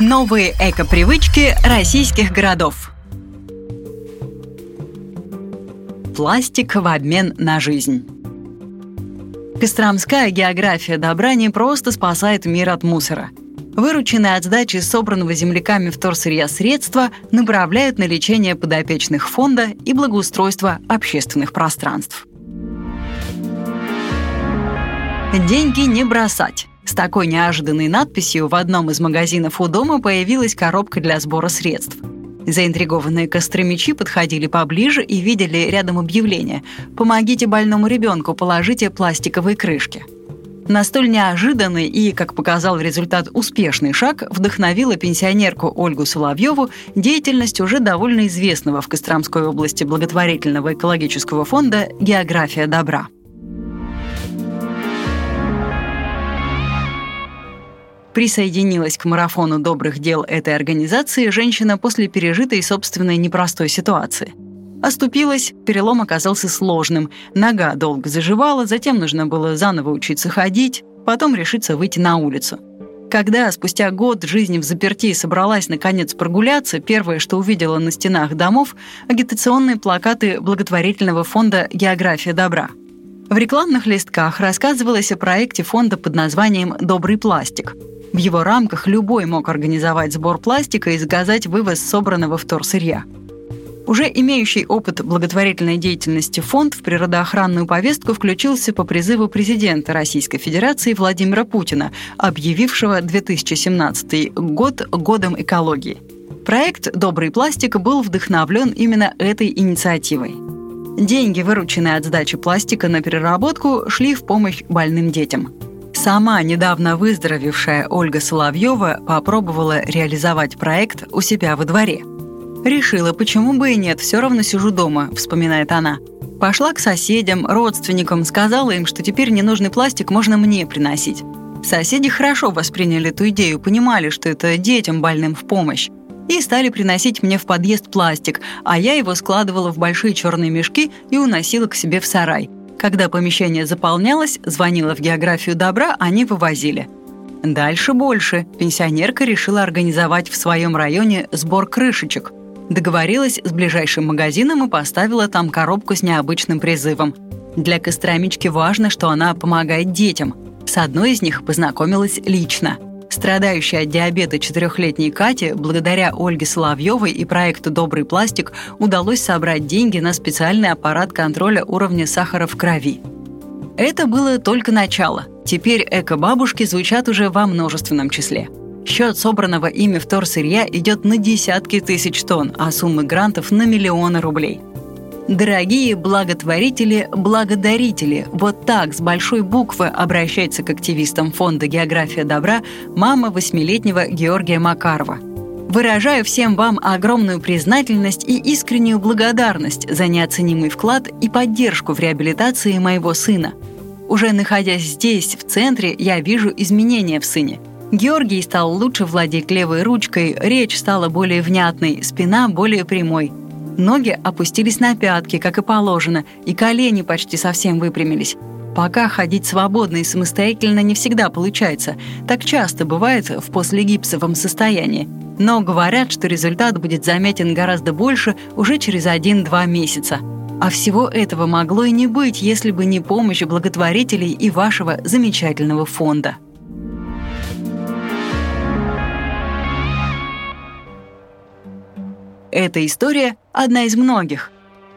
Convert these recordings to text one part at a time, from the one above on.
Новые эко-привычки российских городов. Пластик в обмен на жизнь. Костромская география добра не просто спасает мир от мусора. Вырученные от сдачи собранного земляками вторсырья средства направляют на лечение подопечных фонда и благоустройство общественных пространств. Деньги не бросать. С такой неожиданной надписью в одном из магазинов у дома появилась коробка для сбора средств. Заинтригованные костромичи подходили поближе и видели рядом объявление «Помогите больному ребенку, положите пластиковые крышки». На неожиданный и, как показал результат, успешный шаг вдохновила пенсионерку Ольгу Соловьеву деятельность уже довольно известного в Костромской области благотворительного экологического фонда «География добра». Присоединилась к марафону добрых дел этой организации женщина после пережитой собственной непростой ситуации. Оступилась, перелом оказался сложным, нога долго заживала, затем нужно было заново учиться ходить, потом решиться выйти на улицу. Когда спустя год жизни в заперти собралась наконец прогуляться, первое, что увидела на стенах домов, агитационные плакаты благотворительного фонда «География добра». В рекламных листках рассказывалось о проекте фонда под названием «Добрый пластик», в его рамках любой мог организовать сбор пластика и заказать вывоз собранного вторсырья. Уже имеющий опыт благотворительной деятельности фонд в природоохранную повестку включился по призыву президента Российской Федерации Владимира Путина, объявившего 2017 год годом экологии. Проект «Добрый пластик» был вдохновлен именно этой инициативой. Деньги, вырученные от сдачи пластика на переработку, шли в помощь больным детям – Сама недавно выздоровевшая Ольга Соловьева попробовала реализовать проект у себя во дворе. «Решила, почему бы и нет, все равно сижу дома», — вспоминает она. Пошла к соседям, родственникам, сказала им, что теперь ненужный пластик можно мне приносить. Соседи хорошо восприняли эту идею, понимали, что это детям больным в помощь. И стали приносить мне в подъезд пластик, а я его складывала в большие черные мешки и уносила к себе в сарай. Когда помещение заполнялось, звонила в географию добра, они вывозили. Дальше больше. Пенсионерка решила организовать в своем районе сбор крышечек. Договорилась с ближайшим магазином и поставила там коробку с необычным призывом. Для Костромички важно, что она помогает детям. С одной из них познакомилась лично – Страдающей от диабета четырехлетней Кате, благодаря Ольге Соловьевой и проекту «Добрый пластик» удалось собрать деньги на специальный аппарат контроля уровня сахара в крови. Это было только начало. Теперь эко-бабушки звучат уже во множественном числе. Счет собранного ими вторсырья идет на десятки тысяч тонн, а суммы грантов на миллионы рублей. Дорогие благотворители, благодарители, вот так с большой буквы обращается к активистам фонда «География добра» мама восьмилетнего Георгия Макарова. Выражаю всем вам огромную признательность и искреннюю благодарность за неоценимый вклад и поддержку в реабилитации моего сына. Уже находясь здесь, в центре, я вижу изменения в сыне. Георгий стал лучше владеть левой ручкой, речь стала более внятной, спина более прямой – Ноги опустились на пятки, как и положено, и колени почти совсем выпрямились. Пока ходить свободно и самостоятельно не всегда получается. Так часто бывает в послегипсовом состоянии. Но говорят, что результат будет заметен гораздо больше уже через 1-2 месяца. А всего этого могло и не быть, если бы не помощь благотворителей и вашего замечательного фонда. Эта история – одна из многих.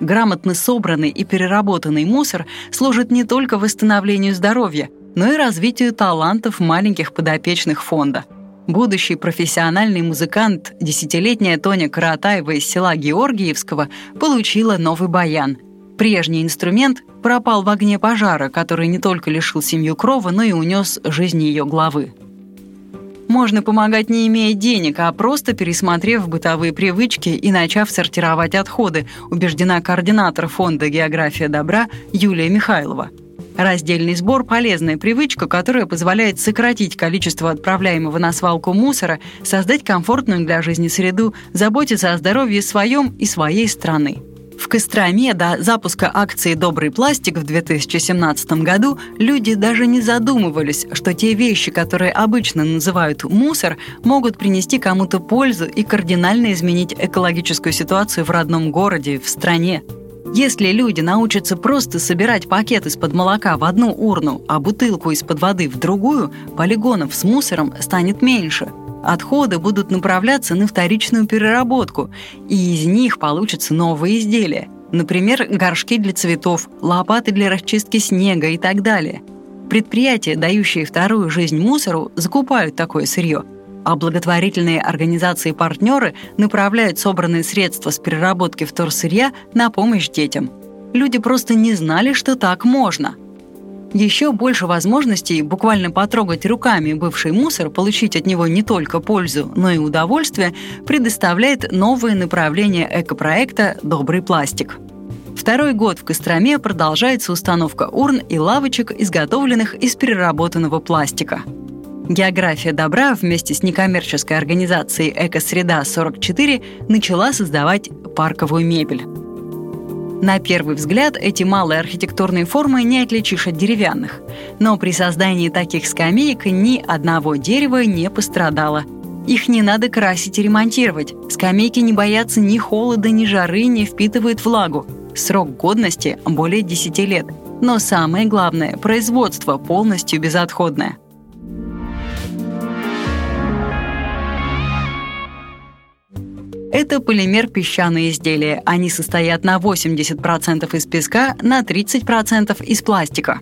Грамотно собранный и переработанный мусор служит не только восстановлению здоровья, но и развитию талантов маленьких подопечных фонда. Будущий профессиональный музыкант, десятилетняя Тоня Каратаева из села Георгиевского, получила новый баян. Прежний инструмент пропал в огне пожара, который не только лишил семью крова, но и унес жизнь ее главы. Можно помогать не имея денег, а просто пересмотрев бытовые привычки и начав сортировать отходы, убеждена координатор фонда «География добра» Юлия Михайлова. Раздельный сбор – полезная привычка, которая позволяет сократить количество отправляемого на свалку мусора, создать комфортную для жизни среду, заботиться о здоровье своем и своей страны. В Костроме до запуска акции «Добрый пластик» в 2017 году люди даже не задумывались, что те вещи, которые обычно называют мусор, могут принести кому-то пользу и кардинально изменить экологическую ситуацию в родном городе, в стране. Если люди научатся просто собирать пакет из-под молока в одну урну, а бутылку из-под воды в другую, полигонов с мусором станет меньше – Отходы будут направляться на вторичную переработку, и из них получатся новые изделия. Например, горшки для цветов, лопаты для расчистки снега и так далее. Предприятия, дающие вторую жизнь мусору, закупают такое сырье, а благотворительные организации-партнеры направляют собранные средства с переработки вторсырья на помощь детям. Люди просто не знали, что так можно – еще больше возможностей буквально потрогать руками бывший мусор, получить от него не только пользу, но и удовольствие, предоставляет новое направление экопроекта «Добрый пластик». Второй год в Костроме продолжается установка урн и лавочек, изготовленных из переработанного пластика. География добра вместе с некоммерческой организацией «Экосреда-44» начала создавать парковую мебель. На первый взгляд эти малые архитектурные формы не отличишь от деревянных. Но при создании таких скамеек ни одного дерева не пострадало. Их не надо красить и ремонтировать. Скамейки не боятся ни холода, ни жары, не впитывают влагу. Срок годности более 10 лет. Но самое главное – производство полностью безотходное – Это полимер песчаные изделия. Они состоят на 80% из песка, на 30% из пластика.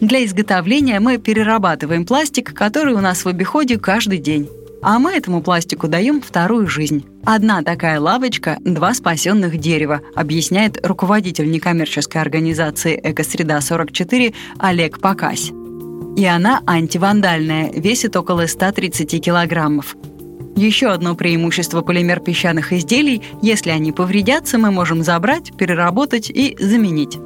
Для изготовления мы перерабатываем пластик, который у нас в обиходе каждый день. А мы этому пластику даем вторую жизнь. Одна такая лавочка – два спасенных дерева, объясняет руководитель некоммерческой организации «Экосреда-44» Олег Покась. И она антивандальная, весит около 130 килограммов. Еще одно преимущество полимер песчаных изделий – если они повредятся, мы можем забрать, переработать и заменить.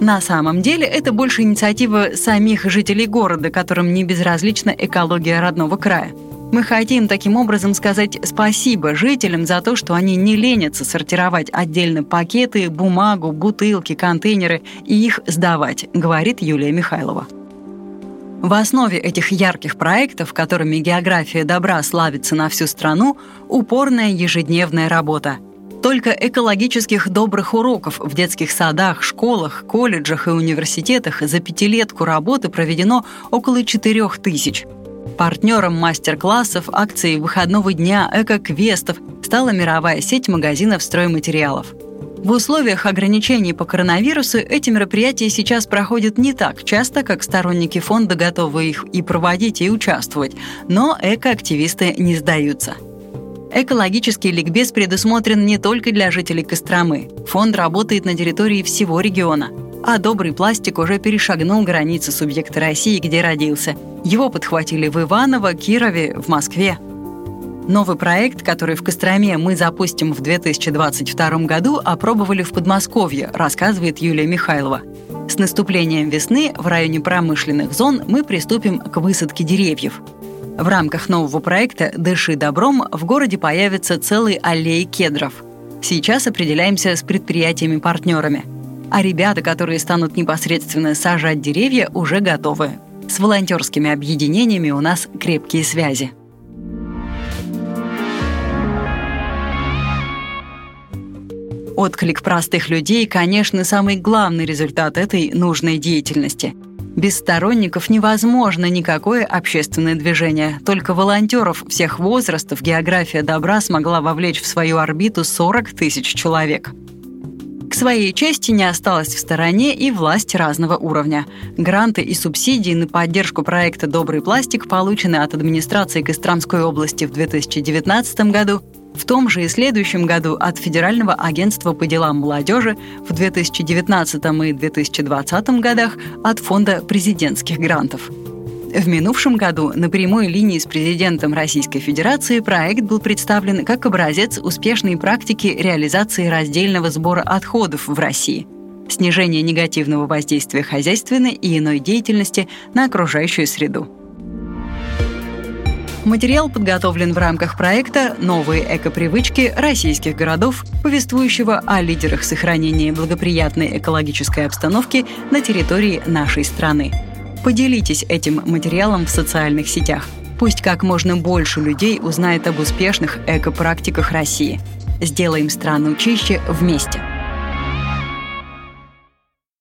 На самом деле это больше инициатива самих жителей города, которым не безразлична экология родного края. Мы хотим таким образом сказать спасибо жителям за то, что они не ленятся сортировать отдельно пакеты, бумагу, бутылки, контейнеры и их сдавать, говорит Юлия Михайлова. В основе этих ярких проектов, которыми география добра славится на всю страну, упорная ежедневная работа. Только экологических добрых уроков в детских садах, школах, колледжах и университетах за пятилетку работы проведено около 4 тысяч. Партнером мастер-классов, акций выходного дня, эко-квестов стала мировая сеть магазинов стройматериалов – в условиях ограничений по коронавирусу эти мероприятия сейчас проходят не так часто, как сторонники фонда готовы их и проводить, и участвовать, но экоактивисты не сдаются. Экологический ликбез предусмотрен не только для жителей Костромы. Фонд работает на территории всего региона. А добрый пластик уже перешагнул границы субъекта России, где родился. Его подхватили в Иваново, Кирове, в Москве. Новый проект, который в Костроме мы запустим в 2022 году, опробовали в Подмосковье, рассказывает Юлия Михайлова. С наступлением весны в районе промышленных зон мы приступим к высадке деревьев. В рамках нового проекта «Дыши добром» в городе появятся целые аллеи кедров. Сейчас определяемся с предприятиями-партнерами. А ребята, которые станут непосредственно сажать деревья, уже готовы. С волонтерскими объединениями у нас крепкие связи. Отклик простых людей, конечно, самый главный результат этой нужной деятельности. Без сторонников невозможно никакое общественное движение. Только волонтеров всех возрастов география добра смогла вовлечь в свою орбиту 40 тысяч человек. К своей чести не осталось в стороне и власть разного уровня. Гранты и субсидии на поддержку проекта «Добрый пластик» получены от администрации Костромской области в 2019 году в том же и следующем году от Федерального агентства по делам молодежи, в 2019 и 2020 годах от Фонда президентских грантов. В минувшем году на прямой линии с президентом Российской Федерации проект был представлен как образец успешной практики реализации раздельного сбора отходов в России, снижение негативного воздействия хозяйственной и иной деятельности на окружающую среду. Материал подготовлен в рамках проекта «Новые экопривычки российских городов», повествующего о лидерах сохранения благоприятной экологической обстановки на территории нашей страны. Поделитесь этим материалом в социальных сетях. Пусть как можно больше людей узнает об успешных экопрактиках России. Сделаем страну чище вместе.